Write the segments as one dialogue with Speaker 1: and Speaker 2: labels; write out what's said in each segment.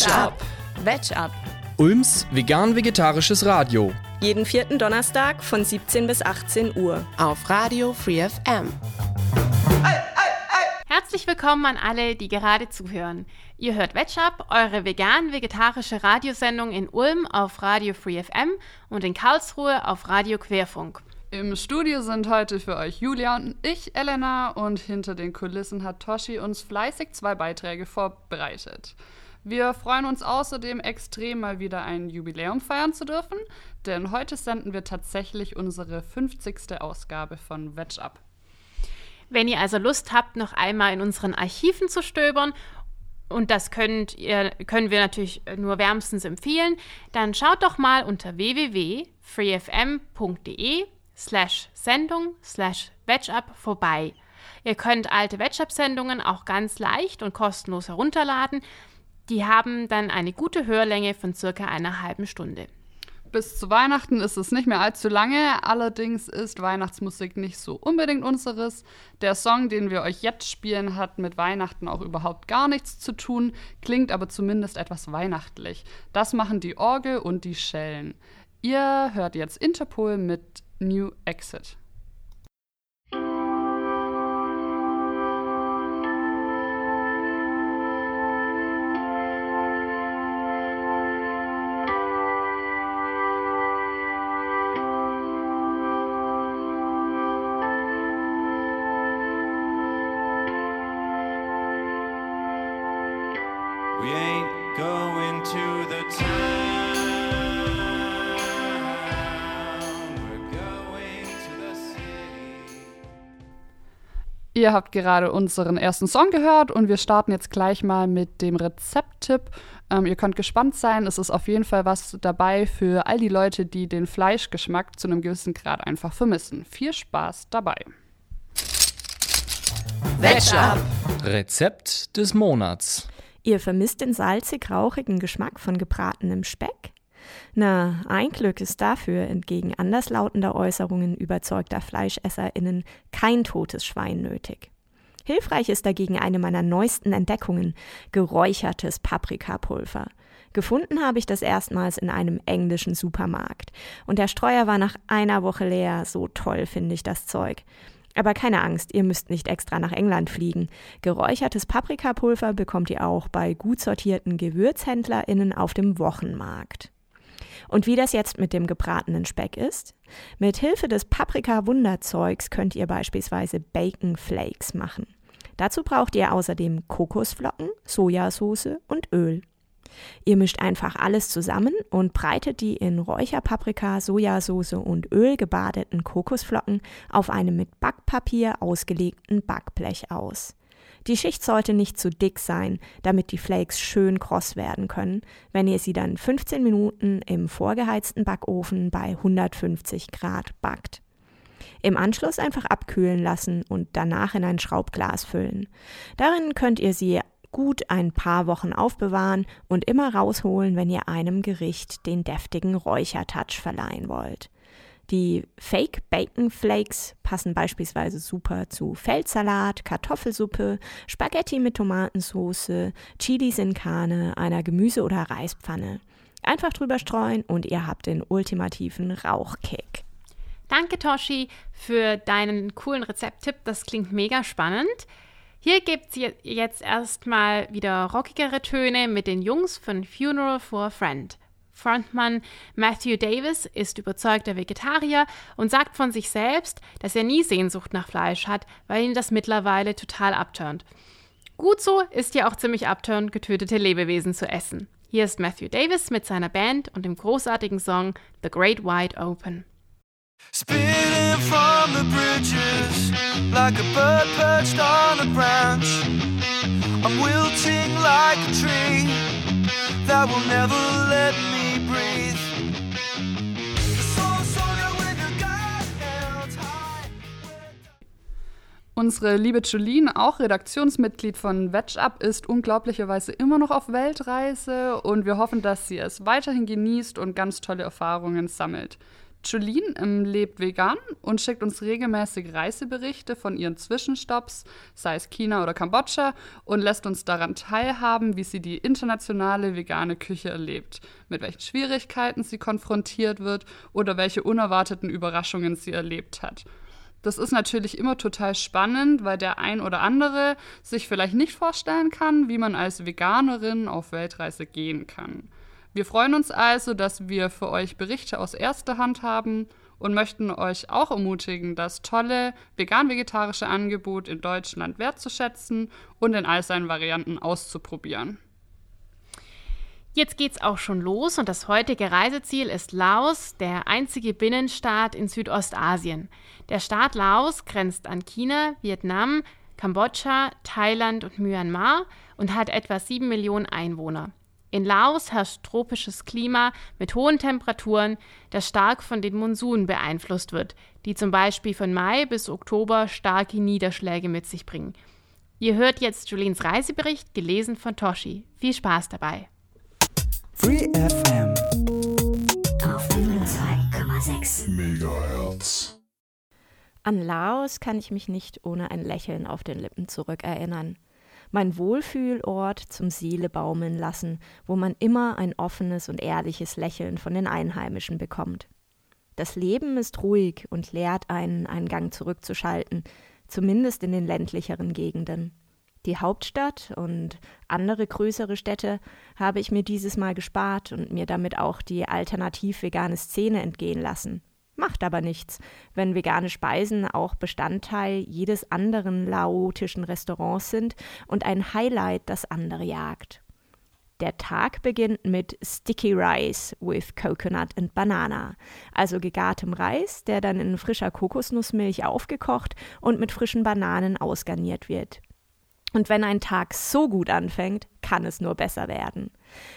Speaker 1: Veg Up.
Speaker 2: Veg Up.
Speaker 3: Ulms vegan-vegetarisches Radio.
Speaker 2: Jeden vierten Donnerstag von 17 bis 18 Uhr.
Speaker 1: Auf Radio Free FM.
Speaker 4: Herzlich willkommen an alle, die gerade zuhören. Ihr hört Veg Up, eure vegan-vegetarische Radiosendung in Ulm auf Radio Free FM und in Karlsruhe auf Radio Querfunk.
Speaker 5: Im Studio sind heute für euch Julia und ich, Elena, und hinter den Kulissen hat Toshi uns fleißig zwei Beiträge vorbereitet. Wir freuen uns außerdem extrem, mal wieder ein Jubiläum feiern zu dürfen, denn heute senden wir tatsächlich unsere 50. Ausgabe von Veg Up.
Speaker 4: Wenn ihr also Lust habt, noch einmal in unseren Archiven zu stöbern und das könnt ihr, können wir natürlich nur wärmstens empfehlen, dann schaut doch mal unter www.freefm.de slash Sendung slash VegUp vorbei. Ihr könnt alte VegUp-Sendungen auch ganz leicht und kostenlos herunterladen. Die haben dann eine gute Hörlänge von circa einer halben Stunde.
Speaker 5: Bis zu Weihnachten ist es nicht mehr allzu lange, allerdings ist Weihnachtsmusik nicht so unbedingt unseres. Der Song, den wir euch jetzt spielen, hat mit Weihnachten auch überhaupt gar nichts zu tun, klingt aber zumindest etwas weihnachtlich. Das machen die Orgel und die Schellen. Ihr hört jetzt Interpol mit New Exit. Ihr habt gerade unseren ersten Song gehört und wir starten jetzt gleich mal mit dem Rezepttipp. Ähm, ihr könnt gespannt sein, es ist auf jeden Fall was dabei für all die Leute, die den Fleischgeschmack zu einem gewissen Grad einfach vermissen. Viel Spaß dabei.
Speaker 1: Veg Up.
Speaker 3: Rezept des Monats.
Speaker 2: Ihr vermisst den salzig-rauchigen Geschmack von gebratenem Speck? Na, ein Glück ist dafür entgegen anderslautender Äußerungen überzeugter FleischesserInnen kein totes Schwein nötig. Hilfreich ist dagegen eine meiner neuesten Entdeckungen, geräuchertes Paprikapulver. Gefunden habe ich das erstmals in einem englischen Supermarkt. Und der Streuer war nach einer Woche leer. So toll finde ich das Zeug. Aber keine Angst, ihr müsst nicht extra nach England fliegen. Geräuchertes Paprikapulver bekommt ihr auch bei gut sortierten GewürzhändlerInnen auf dem Wochenmarkt. Und wie das jetzt mit dem gebratenen Speck ist? Mit Hilfe des Paprika-Wunderzeugs könnt ihr beispielsweise Bacon Flakes machen. Dazu braucht ihr außerdem Kokosflocken, Sojasauce und Öl. Ihr mischt einfach alles zusammen und breitet die in Räucherpaprika, Sojasauce und Öl gebadeten Kokosflocken auf einem mit Backpapier ausgelegten Backblech aus. Die Schicht sollte nicht zu dick sein, damit die Flakes schön kross werden können, wenn ihr sie dann 15 Minuten im vorgeheizten Backofen bei 150 Grad backt. Im Anschluss einfach abkühlen lassen und danach in ein Schraubglas füllen. Darin könnt ihr sie gut ein paar Wochen aufbewahren und immer rausholen, wenn ihr einem Gericht den deftigen Räuchertouch verleihen wollt. Die Fake Bacon Flakes passen beispielsweise super zu Feldsalat, Kartoffelsuppe, Spaghetti mit Tomatensauce, Chilis in Karne, einer Gemüse- oder Reispfanne. Einfach drüber streuen und ihr habt den ultimativen Rauchkick.
Speaker 4: Danke, Toshi, für deinen coolen Rezepttipp. Das klingt mega spannend. Hier gibt es jetzt erstmal wieder rockigere Töne mit den Jungs von Funeral for a Friend. Frontmann Matthew Davis ist überzeugter Vegetarier und sagt von sich selbst, dass er nie Sehnsucht nach Fleisch hat, weil ihn das mittlerweile total abturnt. Gut so ist ja auch ziemlich abturnt, getötete Lebewesen zu essen. Hier ist Matthew Davis mit seiner Band und dem großartigen Song The Great Wide Open.
Speaker 6: Spinning from the bridges like a bird perched on a branch. I'm wilting like a tree that will never let me breathe.
Speaker 5: Unsere liebe Jolene, auch Redaktionsmitglied von Veg Up, ist unglaublicherweise immer noch auf Weltreise und wir hoffen, dass sie es weiterhin genießt und ganz tolle Erfahrungen sammelt. Jolene ähm, lebt vegan und schickt uns regelmäßig Reiseberichte von ihren Zwischenstopps, sei es China oder Kambodscha, und lässt uns daran teilhaben, wie sie die internationale vegane Küche erlebt, mit welchen Schwierigkeiten sie konfrontiert wird oder welche unerwarteten Überraschungen sie erlebt hat. Das ist natürlich immer total spannend, weil der ein oder andere sich vielleicht nicht vorstellen kann, wie man als Veganerin auf Weltreise gehen kann. Wir freuen uns also, dass wir für euch Berichte aus erster Hand haben und möchten euch auch ermutigen, das tolle vegan-vegetarische Angebot in Deutschland wertzuschätzen und in all seinen Varianten auszuprobieren.
Speaker 4: Jetzt geht's auch schon los und das heutige Reiseziel ist Laos, der einzige Binnenstaat in Südostasien. Der Staat Laos grenzt an China, Vietnam, Kambodscha, Thailand und Myanmar und hat etwa sieben Millionen Einwohner. In Laos herrscht tropisches Klima mit hohen Temperaturen, das stark von den Monsunen beeinflusst wird, die zum Beispiel von Mai bis Oktober starke Niederschläge mit sich bringen. Ihr hört jetzt Julines Reisebericht, gelesen von Toshi. Viel Spaß dabei!
Speaker 7: Free FM
Speaker 8: auf 2,6
Speaker 6: Megahertz.
Speaker 2: An Laos kann ich mich nicht ohne ein Lächeln auf den Lippen zurückerinnern. Mein Wohlfühlort zum Seele baumeln lassen, wo man immer ein offenes und ehrliches Lächeln von den Einheimischen bekommt. Das Leben ist ruhig und lehrt einen, einen Gang zurückzuschalten, zumindest in den ländlicheren Gegenden. Die Hauptstadt und andere größere Städte habe ich mir dieses Mal gespart und mir damit auch die alternativ vegane Szene entgehen lassen. Macht aber nichts, wenn vegane Speisen auch Bestandteil jedes anderen laotischen Restaurants sind und ein Highlight das andere jagt. Der Tag beginnt mit Sticky Rice with Coconut and Banana, also gegartem Reis, der dann in frischer Kokosnussmilch aufgekocht und mit frischen Bananen ausgarniert wird. Und wenn ein Tag so gut anfängt, kann es nur besser werden.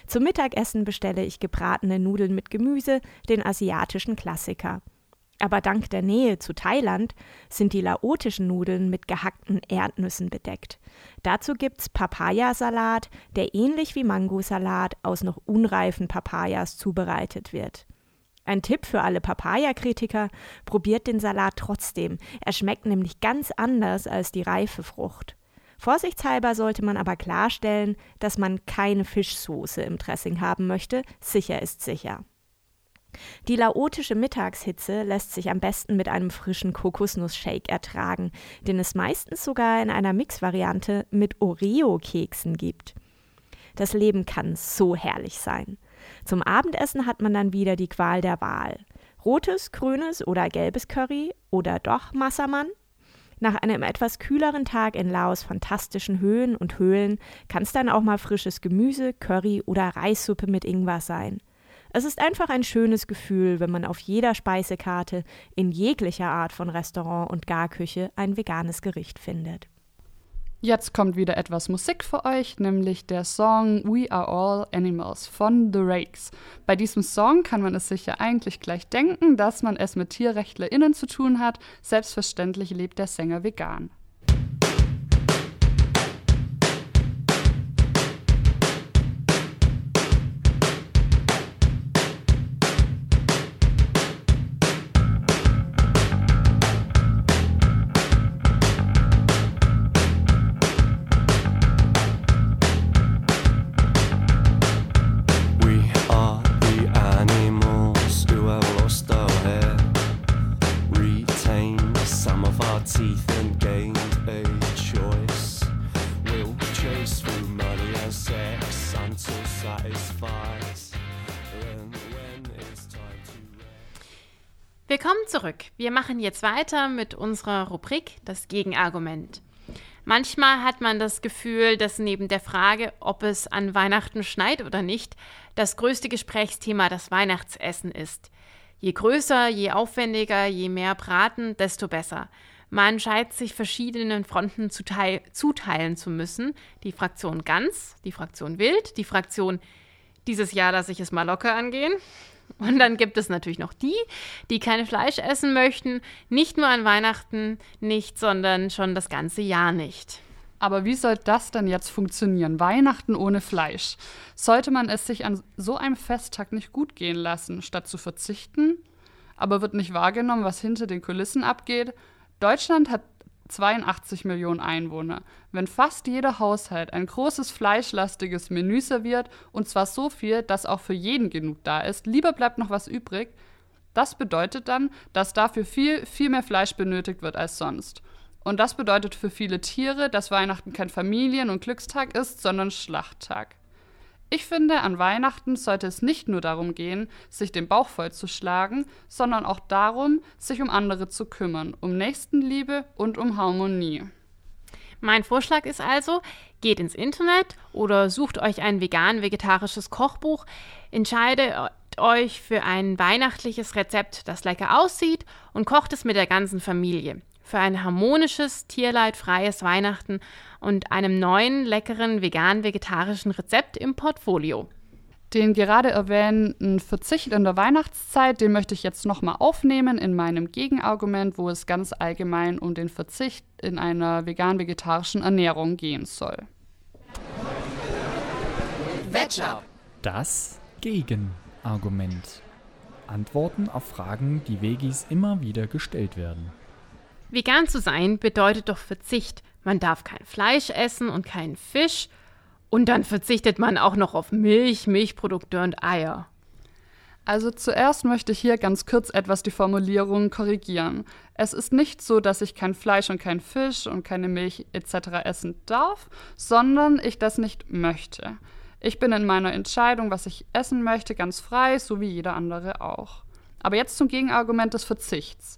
Speaker 2: Zum Mittagessen bestelle ich gebratene Nudeln mit Gemüse, den asiatischen Klassiker. Aber dank der Nähe zu Thailand sind die laotischen Nudeln mit gehackten Erdnüssen bedeckt. Dazu gibt's Papayasalat, der ähnlich wie Mangosalat aus noch unreifen Papayas zubereitet wird. Ein Tipp für alle Papaya-Kritiker: probiert den Salat trotzdem. Er schmeckt nämlich ganz anders als die reife Frucht. Vorsichtshalber sollte man aber klarstellen, dass man keine Fischsoße im Dressing haben möchte. Sicher ist sicher. Die laotische Mittagshitze lässt sich am besten mit einem frischen Kokosnussshake ertragen, den es meistens sogar in einer Mixvariante mit Oreo-Keksen gibt. Das Leben kann so herrlich sein. Zum Abendessen hat man dann wieder die Qual der Wahl. Rotes, grünes oder gelbes Curry oder doch Massamann? Nach einem etwas kühleren Tag in Laos fantastischen Höhen und Höhlen kann es dann auch mal frisches Gemüse, Curry oder Reissuppe mit Ingwer sein. Es ist einfach ein schönes Gefühl, wenn man auf jeder Speisekarte in jeglicher Art von Restaurant und Garküche ein veganes Gericht findet.
Speaker 5: Jetzt kommt wieder etwas Musik für euch, nämlich der Song We Are All Animals von The Rakes. Bei diesem Song kann man es sich ja eigentlich gleich denken, dass man es mit TierrechtlerInnen zu tun hat. Selbstverständlich lebt der Sänger vegan.
Speaker 4: Wir machen jetzt weiter mit unserer Rubrik Das Gegenargument. Manchmal hat man das Gefühl, dass neben der Frage, ob es an Weihnachten schneit oder nicht, das größte Gesprächsthema das Weihnachtsessen ist. Je größer, je aufwendiger, je mehr Braten, desto besser. Man scheint sich verschiedenen Fronten zuteilen zu müssen. Die Fraktion Ganz, die Fraktion Wild, die Fraktion dieses Jahr lasse ich es mal locker angehen und dann gibt es natürlich noch die, die kein Fleisch essen möchten, nicht nur an Weihnachten nicht, sondern schon das ganze Jahr nicht.
Speaker 5: Aber wie soll das denn jetzt funktionieren? Weihnachten ohne Fleisch. Sollte man es sich an so einem Festtag nicht gut gehen lassen, statt zu verzichten? aber wird nicht wahrgenommen, was hinter den Kulissen abgeht. Deutschland hat 82 Millionen Einwohner. Wenn fast jeder Haushalt ein großes fleischlastiges Menü serviert, und zwar so viel, dass auch für jeden genug da ist, lieber bleibt noch was übrig, das bedeutet dann, dass dafür viel, viel mehr Fleisch benötigt wird als sonst. Und das bedeutet für viele Tiere, dass Weihnachten kein Familien- und Glückstag ist, sondern Schlachttag. Ich finde, an Weihnachten sollte es nicht nur darum gehen, sich den Bauch voll zu schlagen, sondern auch darum, sich um andere zu kümmern, um Nächstenliebe und um Harmonie.
Speaker 4: Mein Vorschlag ist also, geht ins Internet oder sucht euch ein vegan-vegetarisches Kochbuch, entscheidet euch für ein weihnachtliches Rezept, das lecker aussieht und kocht es mit der ganzen Familie. Für ein harmonisches, tierleidfreies Weihnachten und einem neuen, leckeren, vegan-vegetarischen Rezept im Portfolio.
Speaker 5: Den gerade erwähnten Verzicht in der Weihnachtszeit, den möchte ich jetzt nochmal aufnehmen in meinem Gegenargument, wo es ganz allgemein um den Verzicht in einer vegan-vegetarischen Ernährung gehen soll.
Speaker 7: Das Gegenargument. Antworten auf Fragen, die Vegis immer wieder gestellt werden.
Speaker 4: Vegan zu sein bedeutet doch Verzicht. Man darf kein Fleisch essen und keinen Fisch. Und dann verzichtet man auch noch auf Milch, Milchprodukte und Eier.
Speaker 5: Also zuerst möchte ich hier ganz kurz etwas die Formulierung korrigieren. Es ist nicht so, dass ich kein Fleisch und kein Fisch und keine Milch etc. essen darf, sondern ich das nicht möchte. Ich bin in meiner Entscheidung, was ich essen möchte, ganz frei, so wie jeder andere auch. Aber jetzt zum Gegenargument des Verzichts.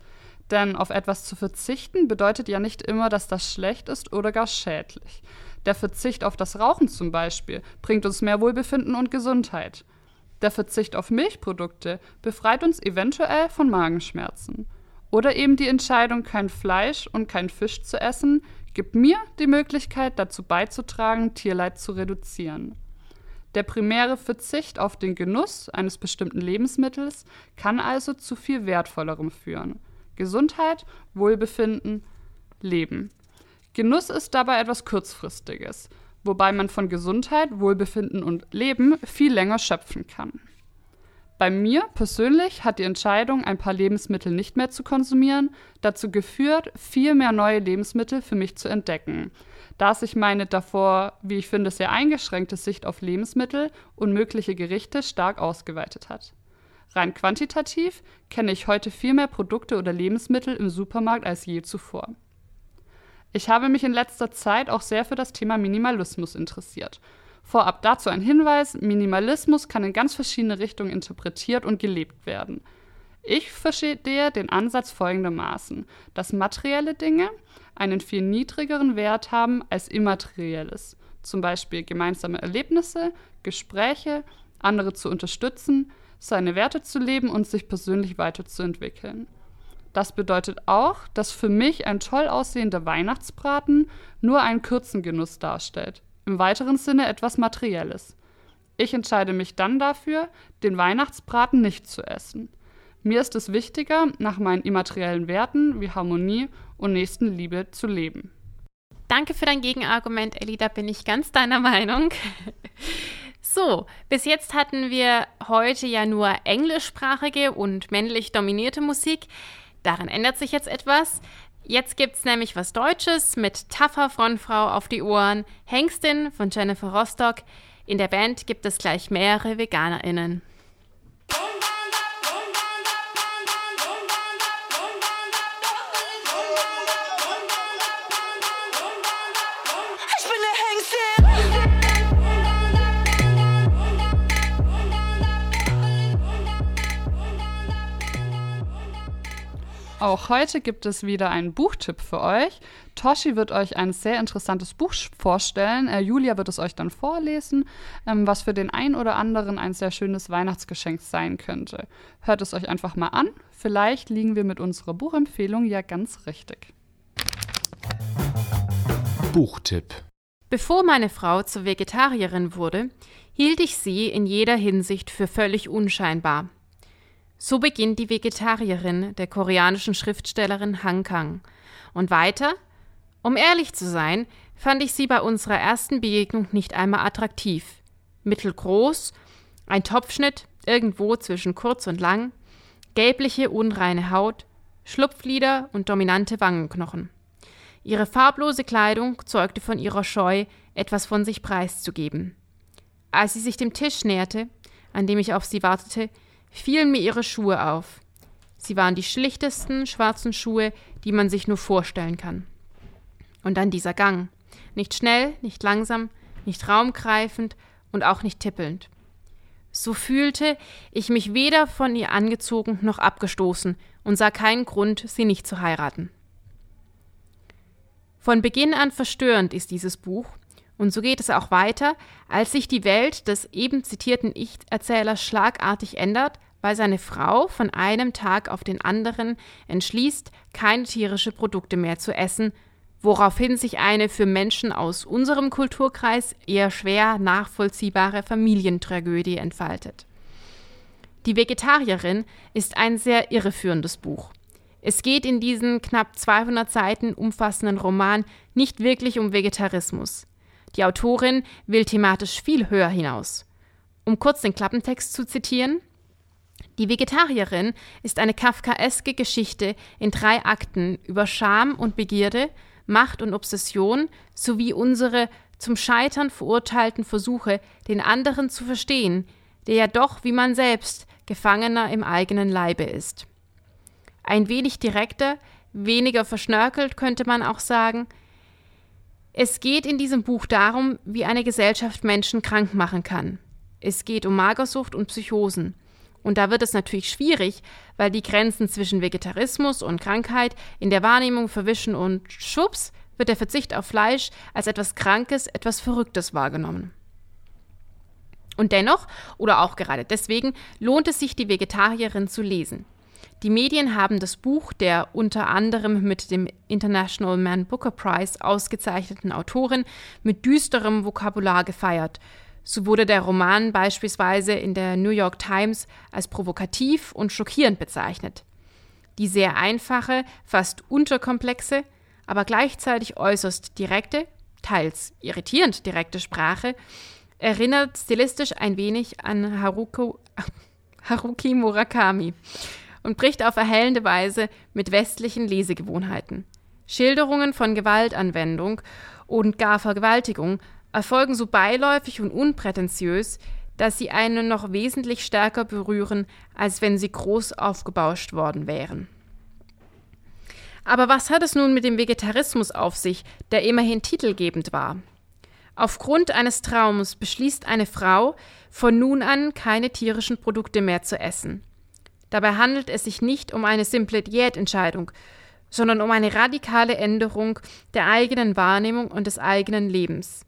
Speaker 5: Denn auf etwas zu verzichten bedeutet ja nicht immer, dass das schlecht ist oder gar schädlich. Der Verzicht auf das Rauchen zum Beispiel bringt uns mehr Wohlbefinden und Gesundheit. Der Verzicht auf Milchprodukte befreit uns eventuell von Magenschmerzen. Oder eben die Entscheidung, kein Fleisch und kein Fisch zu essen, gibt mir die Möglichkeit, dazu beizutragen, Tierleid zu reduzieren. Der primäre Verzicht auf den Genuss eines bestimmten Lebensmittels kann also zu viel Wertvollerem führen. Gesundheit, Wohlbefinden, Leben. Genuss ist dabei etwas Kurzfristiges, wobei man von Gesundheit, Wohlbefinden und Leben viel länger schöpfen kann. Bei mir persönlich hat die Entscheidung, ein paar Lebensmittel nicht mehr zu konsumieren, dazu geführt, viel mehr neue Lebensmittel für mich zu entdecken, da sich meine davor, wie ich finde, sehr eingeschränkte Sicht auf Lebensmittel und mögliche Gerichte stark ausgeweitet hat. Rein quantitativ kenne ich heute viel mehr Produkte oder Lebensmittel im Supermarkt als je zuvor. Ich habe mich in letzter Zeit auch sehr für das Thema Minimalismus interessiert. Vorab dazu ein Hinweis, Minimalismus kann in ganz verschiedene Richtungen interpretiert und gelebt werden. Ich verstehe den Ansatz folgendermaßen, dass materielle Dinge einen viel niedrigeren Wert haben als immaterielles, zum Beispiel gemeinsame Erlebnisse, Gespräche, andere zu unterstützen, seine Werte zu leben und sich persönlich weiterzuentwickeln. Das bedeutet auch, dass für mich ein toll aussehender Weihnachtsbraten nur einen kurzen Genuss darstellt, im weiteren Sinne etwas Materielles. Ich entscheide mich dann dafür, den Weihnachtsbraten nicht zu essen. Mir ist es wichtiger, nach meinen immateriellen Werten wie Harmonie und Nächstenliebe zu leben.
Speaker 4: Danke für dein Gegenargument, Elli, da bin ich ganz deiner Meinung. So, bis jetzt hatten wir heute ja nur englischsprachige und männlich dominierte Musik. Daran ändert sich jetzt etwas. Jetzt gibt's nämlich was Deutsches mit Taffer Frontfrau auf die Ohren, Hengstin von Jennifer Rostock. In der Band gibt es gleich mehrere VeganerInnen.
Speaker 5: Auch heute gibt es wieder einen Buchtipp für euch. Toshi wird euch ein sehr interessantes Buch vorstellen. Äh, Julia wird es euch dann vorlesen, ähm, was für den einen oder anderen ein sehr schönes Weihnachtsgeschenk sein könnte. Hört es euch einfach mal an. Vielleicht liegen wir mit unserer Buchempfehlung ja ganz richtig.
Speaker 3: Buchtipp.
Speaker 4: Bevor meine Frau zur Vegetarierin wurde, hielt ich sie in jeder Hinsicht für völlig unscheinbar. So beginnt die Vegetarierin der koreanischen Schriftstellerin Han Kang. Und weiter? Um ehrlich zu sein, fand ich sie bei unserer ersten Begegnung nicht einmal attraktiv. Mittelgroß, ein Topfschnitt irgendwo zwischen kurz und lang, gelbliche, unreine Haut, Schlupflider und dominante Wangenknochen. Ihre farblose Kleidung zeugte von ihrer Scheu, etwas von sich preiszugeben. Als sie sich dem Tisch näherte, an dem ich auf sie wartete, fielen mir ihre Schuhe auf. Sie waren die schlichtesten schwarzen Schuhe, die man sich nur vorstellen kann. Und dann dieser Gang. Nicht schnell, nicht langsam, nicht raumgreifend und auch nicht tippelnd. So fühlte ich mich weder von ihr angezogen noch abgestoßen und sah keinen Grund, sie nicht zu heiraten. Von Beginn an verstörend ist dieses Buch, und so geht es auch weiter, als sich die Welt des eben zitierten Ich-Erzählers schlagartig ändert, weil seine Frau von einem Tag auf den anderen entschließt, keine tierische Produkte mehr zu essen, woraufhin sich eine für Menschen aus unserem Kulturkreis eher schwer nachvollziehbare Familientragödie entfaltet. Die Vegetarierin ist ein sehr irreführendes Buch. Es geht in diesem knapp 200 Seiten umfassenden Roman nicht wirklich um Vegetarismus. Die Autorin will thematisch viel höher hinaus. Um kurz den Klappentext zu zitieren, die Vegetarierin ist eine kafkaeske Geschichte in drei Akten über Scham und Begierde, Macht und Obsession sowie unsere zum Scheitern verurteilten Versuche, den anderen zu verstehen, der ja doch, wie man selbst, Gefangener im eigenen Leibe ist. Ein wenig direkter, weniger verschnörkelt könnte man auch sagen, es geht in diesem Buch darum, wie eine Gesellschaft Menschen krank machen kann. Es geht um Magersucht und Psychosen. Und da wird es natürlich schwierig, weil die Grenzen zwischen Vegetarismus und Krankheit in der Wahrnehmung verwischen und schwupps wird der Verzicht auf Fleisch als etwas Krankes, etwas Verrücktes wahrgenommen. Und dennoch, oder auch gerade deswegen, lohnt es sich, die Vegetarierin zu lesen. Die Medien haben das Buch der unter anderem mit dem International Man Booker Prize ausgezeichneten Autorin mit düsterem Vokabular gefeiert so wurde der Roman beispielsweise in der New York Times als provokativ und schockierend bezeichnet. Die sehr einfache, fast unterkomplexe, aber gleichzeitig äußerst direkte, teils irritierend direkte Sprache erinnert stilistisch ein wenig an Haruko, Haruki Murakami und bricht auf erhellende Weise mit westlichen Lesegewohnheiten. Schilderungen von Gewaltanwendung und gar Vergewaltigung erfolgen so beiläufig und unprätentiös, dass sie einen noch wesentlich stärker berühren, als wenn sie groß aufgebauscht worden wären. Aber was hat es nun mit dem Vegetarismus auf sich, der immerhin titelgebend war? Aufgrund eines Traums beschließt eine Frau, von nun an keine tierischen Produkte mehr zu essen. Dabei handelt es sich nicht um eine simple Diätentscheidung, sondern um eine radikale Änderung der eigenen Wahrnehmung und des eigenen Lebens.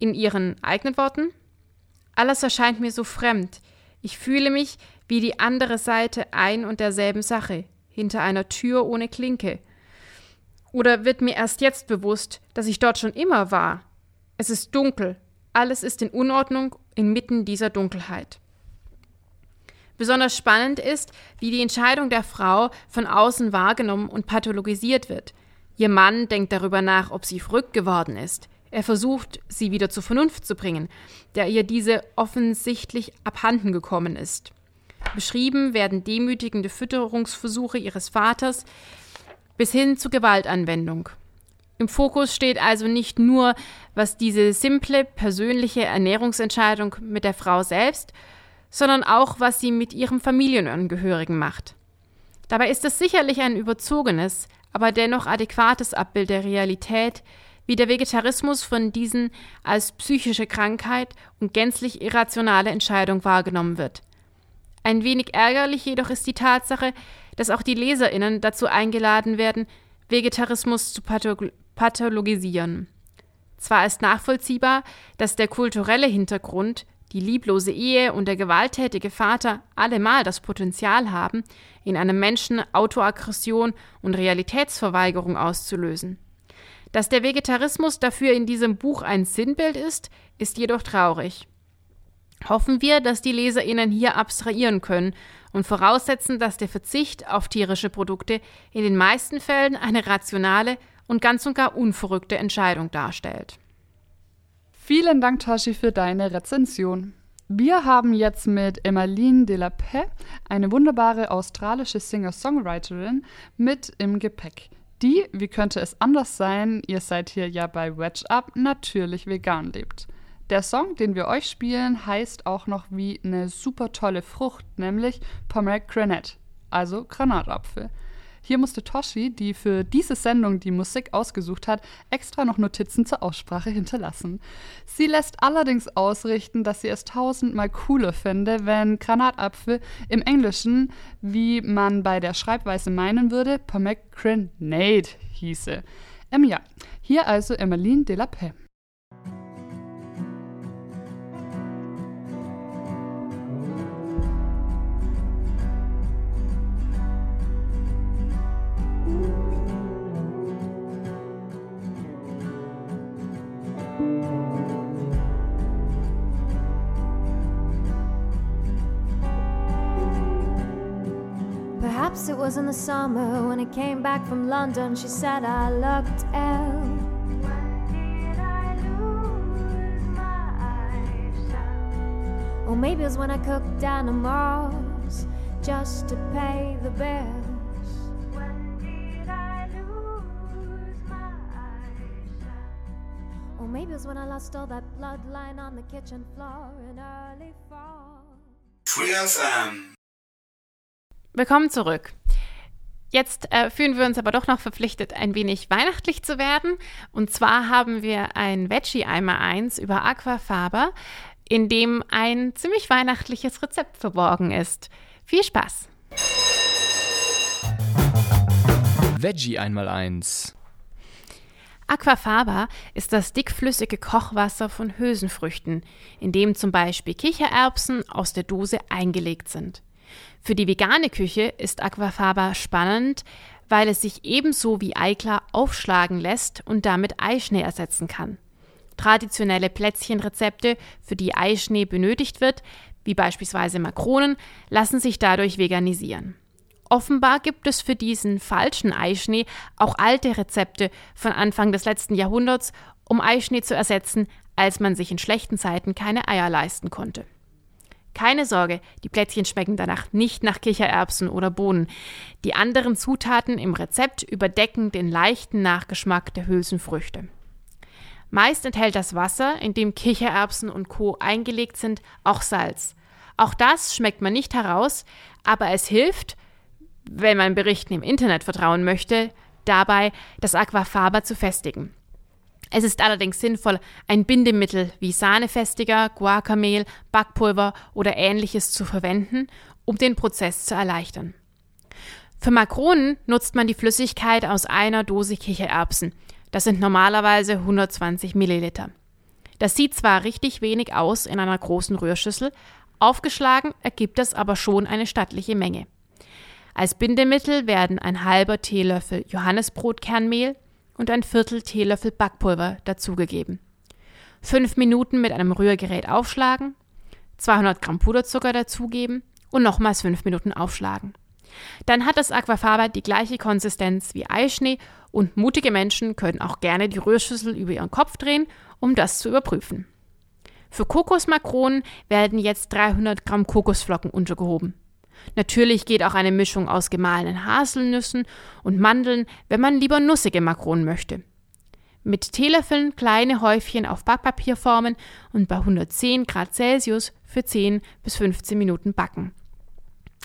Speaker 4: In ihren eigenen Worten? Alles erscheint mir so fremd. Ich fühle mich wie die andere Seite ein und derselben Sache, hinter einer Tür ohne Klinke. Oder wird mir erst jetzt bewusst, dass ich dort schon immer war? Es ist dunkel, alles ist in Unordnung inmitten dieser Dunkelheit. Besonders spannend ist, wie die Entscheidung der Frau von außen wahrgenommen und pathologisiert wird. Ihr Mann denkt darüber nach, ob sie verrückt geworden ist. Er versucht, sie wieder zur Vernunft zu bringen, da ihr diese offensichtlich abhanden gekommen ist. Beschrieben werden demütigende Fütterungsversuche ihres Vaters bis hin zu Gewaltanwendung. Im Fokus steht also nicht nur, was diese simple persönliche Ernährungsentscheidung mit der Frau selbst, sondern auch, was sie mit ihrem Familienangehörigen macht. Dabei ist es sicherlich ein überzogenes, aber dennoch adäquates Abbild der Realität, wie der Vegetarismus von diesen als psychische Krankheit und gänzlich irrationale Entscheidung wahrgenommen wird. Ein wenig ärgerlich jedoch ist die Tatsache, dass auch die Leserinnen dazu eingeladen werden, Vegetarismus zu pathologisieren. Zwar ist nachvollziehbar, dass der kulturelle Hintergrund, die lieblose Ehe und der gewalttätige Vater allemal das Potenzial haben, in einem Menschen Autoaggression und Realitätsverweigerung auszulösen. Dass der Vegetarismus dafür in diesem Buch ein Sinnbild ist, ist jedoch traurig. Hoffen wir, dass die Leserinnen hier abstrahieren können und voraussetzen, dass der Verzicht auf tierische Produkte in den meisten Fällen eine rationale und ganz und gar unverrückte Entscheidung darstellt.
Speaker 5: Vielen Dank, Toshi, für deine Rezension. Wir haben jetzt mit Emmeline de la Paix eine wunderbare australische Singer-Songwriterin mit im Gepäck. Die, wie könnte es anders sein, ihr seid hier ja bei Wedge Up, natürlich vegan lebt. Der Song, den wir euch spielen, heißt auch noch wie eine super tolle Frucht, nämlich Pomegranate, also Granatapfel. Hier musste Toshi, die für diese Sendung die Musik ausgesucht hat, extra noch Notizen zur Aussprache hinterlassen. Sie lässt allerdings ausrichten, dass sie es tausendmal cooler finde, wenn Granatapfel im Englischen, wie man bei der Schreibweise meinen würde, Pomegranate hieße. Ähm ja, hier also Emmeline de la Paix.
Speaker 9: Was in the summer when I came back from London. She said I looked ill. Or maybe it was when I cooked animals just to pay the bills. Or maybe it was when I lost all that bloodline on the kitchen floor in early fall.
Speaker 6: Free FM.
Speaker 4: Ähm, Willkommen zurück. Jetzt äh, fühlen wir uns aber doch noch verpflichtet, ein wenig weihnachtlich zu werden. Und zwar haben wir ein Veggie-Eimer 1 über Aquafaber, in dem ein ziemlich weihnachtliches Rezept verborgen ist. Viel Spaß!
Speaker 3: Veggie einmal eins.
Speaker 4: Aquafaba ist das dickflüssige Kochwasser von Hülsenfrüchten, in dem zum Beispiel Kichererbsen aus der Dose eingelegt sind. Für die vegane Küche ist Aquafaba spannend, weil es sich ebenso wie Eiklar aufschlagen lässt und damit Eischnee ersetzen kann. Traditionelle Plätzchenrezepte, für die Eischnee benötigt wird, wie beispielsweise Makronen, lassen sich dadurch veganisieren. Offenbar gibt es für diesen falschen Eischnee auch alte Rezepte von Anfang des letzten Jahrhunderts, um Eischnee zu ersetzen, als man sich in schlechten Zeiten keine Eier leisten konnte. Keine Sorge, die Plätzchen schmecken danach nicht nach Kichererbsen oder Bohnen. Die anderen Zutaten im Rezept überdecken den leichten Nachgeschmack der Hülsenfrüchte. Meist enthält das Wasser, in dem Kichererbsen und Co. eingelegt sind, auch Salz. Auch das schmeckt man nicht heraus, aber es hilft, wenn man Berichten im Internet vertrauen möchte, dabei, das Aquafaba zu festigen. Es ist allerdings sinnvoll, ein Bindemittel wie Sahnefestiger, Guacamehl, Backpulver oder ähnliches zu verwenden, um den Prozess zu erleichtern. Für Makronen nutzt man die Flüssigkeit aus einer Dose Kichererbsen. Das sind normalerweise 120 Milliliter. Das sieht zwar richtig wenig aus in einer großen Rührschüssel, aufgeschlagen ergibt das aber schon eine stattliche Menge. Als Bindemittel werden ein halber Teelöffel Johannesbrotkernmehl und ein Viertel Teelöffel Backpulver dazugegeben. Fünf Minuten mit einem Rührgerät aufschlagen, 200 Gramm Puderzucker dazugeben und nochmals fünf Minuten aufschlagen. Dann hat das Aquafaba die gleiche Konsistenz wie Eischnee und mutige Menschen können auch gerne die Rührschüssel über ihren Kopf drehen, um das zu überprüfen. Für Kokosmakronen werden jetzt 300 Gramm Kokosflocken untergehoben. Natürlich geht auch eine Mischung aus gemahlenen Haselnüssen und Mandeln, wenn man lieber nussige Makronen möchte. Mit Teelöffeln kleine Häufchen auf Backpapier formen und bei 110 Grad Celsius für 10 bis 15 Minuten backen.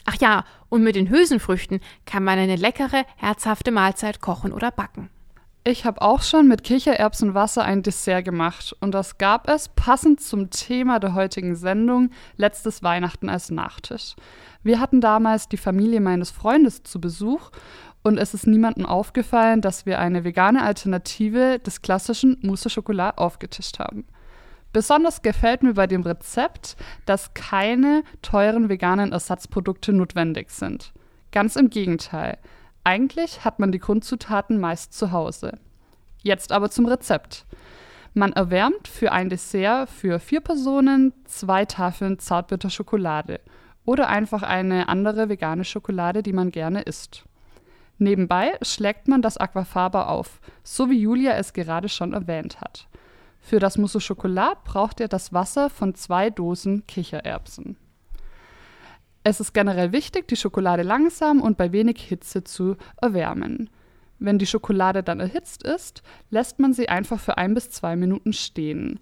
Speaker 4: Ach ja, und mit den Hülsenfrüchten kann man eine leckere, herzhafte Mahlzeit kochen oder backen.
Speaker 5: Ich habe auch schon mit Kichererbsenwasser ein Dessert gemacht und das gab es passend zum Thema der heutigen Sendung letztes Weihnachten als Nachtisch. Wir hatten damals die Familie meines Freundes zu Besuch und es ist niemandem aufgefallen, dass wir eine vegane Alternative des klassischen Mousse Chocolat aufgetischt haben. Besonders gefällt mir bei dem Rezept, dass keine teuren veganen Ersatzprodukte notwendig sind. Ganz im Gegenteil. Eigentlich hat man die Grundzutaten meist zu Hause. Jetzt aber zum Rezept. Man erwärmt für ein Dessert für vier Personen zwei Tafeln Zartbitterschokolade oder einfach eine andere vegane Schokolade, die man gerne isst. Nebenbei schlägt man das Aquafaba auf, so wie Julia es gerade schon erwähnt hat. Für das Mousse au Chocolat braucht ihr das Wasser von zwei Dosen Kichererbsen. Es ist generell wichtig, die Schokolade langsam und bei wenig Hitze zu erwärmen. Wenn die Schokolade dann erhitzt ist, lässt man sie einfach für ein bis zwei Minuten stehen.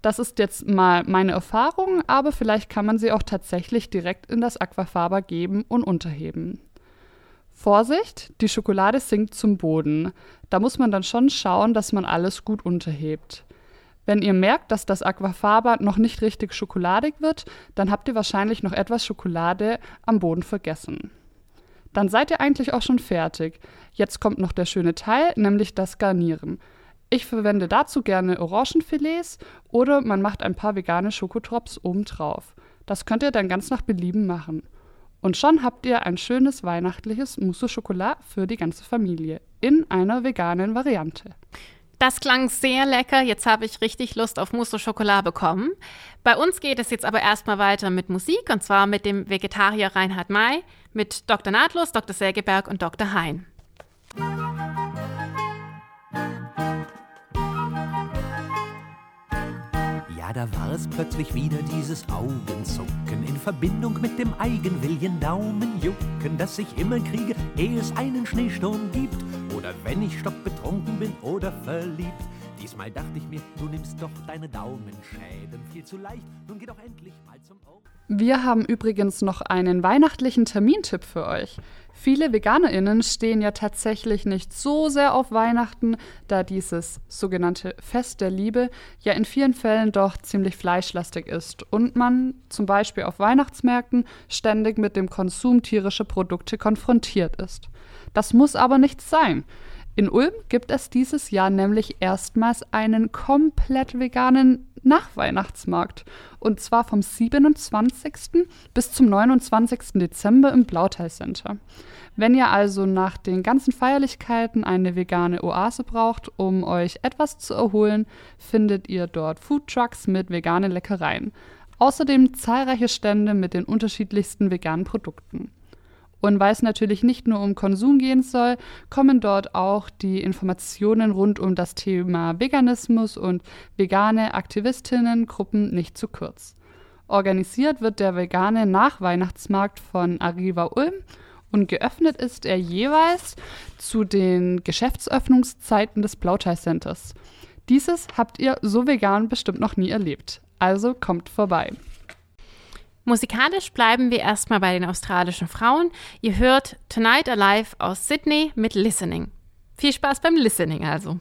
Speaker 5: Das ist jetzt mal meine Erfahrung, aber vielleicht kann man sie auch tatsächlich direkt in das Aquafaba geben und unterheben. Vorsicht, die Schokolade sinkt zum Boden. Da muss man dann schon schauen, dass man alles gut unterhebt. Wenn ihr merkt, dass das Aquafaba noch nicht richtig schokoladig wird, dann habt ihr wahrscheinlich noch etwas Schokolade am Boden vergessen. Dann seid ihr eigentlich auch schon fertig. Jetzt kommt noch der schöne Teil, nämlich das Garnieren. Ich verwende dazu gerne Orangenfilets oder man macht ein paar vegane Schokotrops obendrauf. Das könnt ihr dann ganz nach Belieben machen. Und schon habt ihr ein schönes weihnachtliches Mousse au Chocolat für die ganze Familie in einer veganen Variante.
Speaker 4: Das klang sehr lecker. Jetzt habe ich richtig Lust auf Mousse au Chocolat bekommen. Bei uns geht es jetzt aber erstmal weiter mit Musik und zwar mit dem Vegetarier Reinhard May, mit Dr. Nahtlos, Dr. Sägeberg und Dr. Hein.
Speaker 10: Ja, da war es plötzlich wieder dieses Augenzucken in Verbindung mit dem Eigenwillen Daumenjucken, das ich immer kriege, ehe es einen Schneesturm gibt. Oder wenn ich stockbetrunken bin oder verliebt. Diesmal dachte ich mir, du nimmst doch deine Daumenschäden viel zu leicht. Nun geh doch endlich mal zum Ohr.
Speaker 5: Wir haben übrigens noch einen weihnachtlichen Termintipp für euch. Viele VeganerInnen stehen ja tatsächlich nicht so sehr auf Weihnachten, da dieses sogenannte Fest der Liebe ja in vielen Fällen doch ziemlich fleischlastig ist und man zum Beispiel auf Weihnachtsmärkten ständig mit dem Konsum tierischer Produkte konfrontiert ist. Das muss aber nicht sein. In Ulm gibt es dieses Jahr nämlich erstmals einen komplett veganen Nachweihnachtsmarkt. Und zwar vom 27. bis zum 29. Dezember im Blauteil Center. Wenn ihr also nach den ganzen Feierlichkeiten eine vegane Oase braucht, um euch etwas zu erholen, findet ihr dort Foodtrucks mit veganen Leckereien. Außerdem zahlreiche Stände mit den unterschiedlichsten veganen Produkten. Und weil es natürlich nicht nur um Konsum gehen soll, kommen dort auch die Informationen rund um das Thema Veganismus und vegane Aktivistinnengruppen nicht zu kurz. Organisiert wird der vegane Nachweihnachtsmarkt von Arriva Ulm und geöffnet ist er jeweils zu den Geschäftsöffnungszeiten des Blauteil Centers. Dieses habt ihr so vegan bestimmt noch nie erlebt. Also kommt vorbei.
Speaker 4: Musikalisch bleiben wir erstmal bei den australischen Frauen. Ihr hört Tonight Alive aus Sydney mit Listening. Viel Spaß beim Listening also.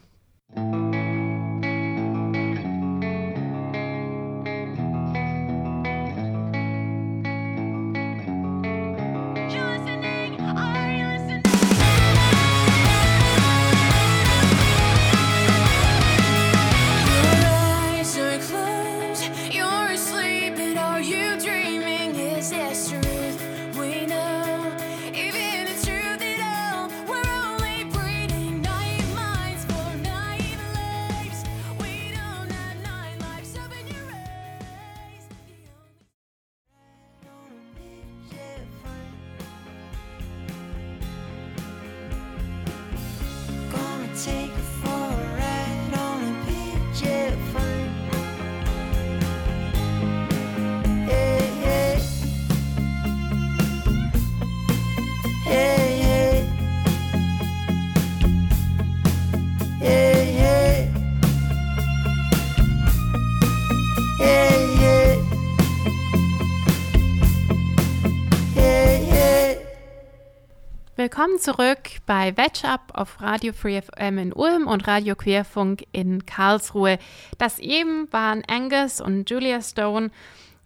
Speaker 4: Willkommen zurück bei Veg Up auf Radio Free FM in Ulm und Radio Querfunk in Karlsruhe. Das eben waren Angus und Julia Stone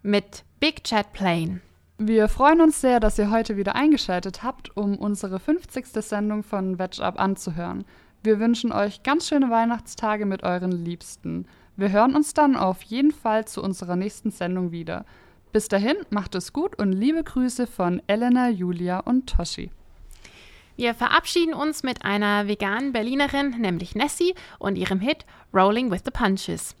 Speaker 4: mit Big Jet Plane.
Speaker 5: Wir freuen uns sehr, dass ihr heute wieder eingeschaltet habt, um unsere 50. Sendung von Veg Up anzuhören. Wir wünschen euch ganz schöne Weihnachtstage mit euren Liebsten. Wir hören uns dann auf jeden Fall zu unserer nächsten Sendung wieder. Bis dahin, macht es gut und liebe Grüße von Elena, Julia und Toshi.
Speaker 4: Wir verabschieden uns mit einer veganen Berlinerin, nämlich Nessie, und ihrem Hit Rolling with the Punches.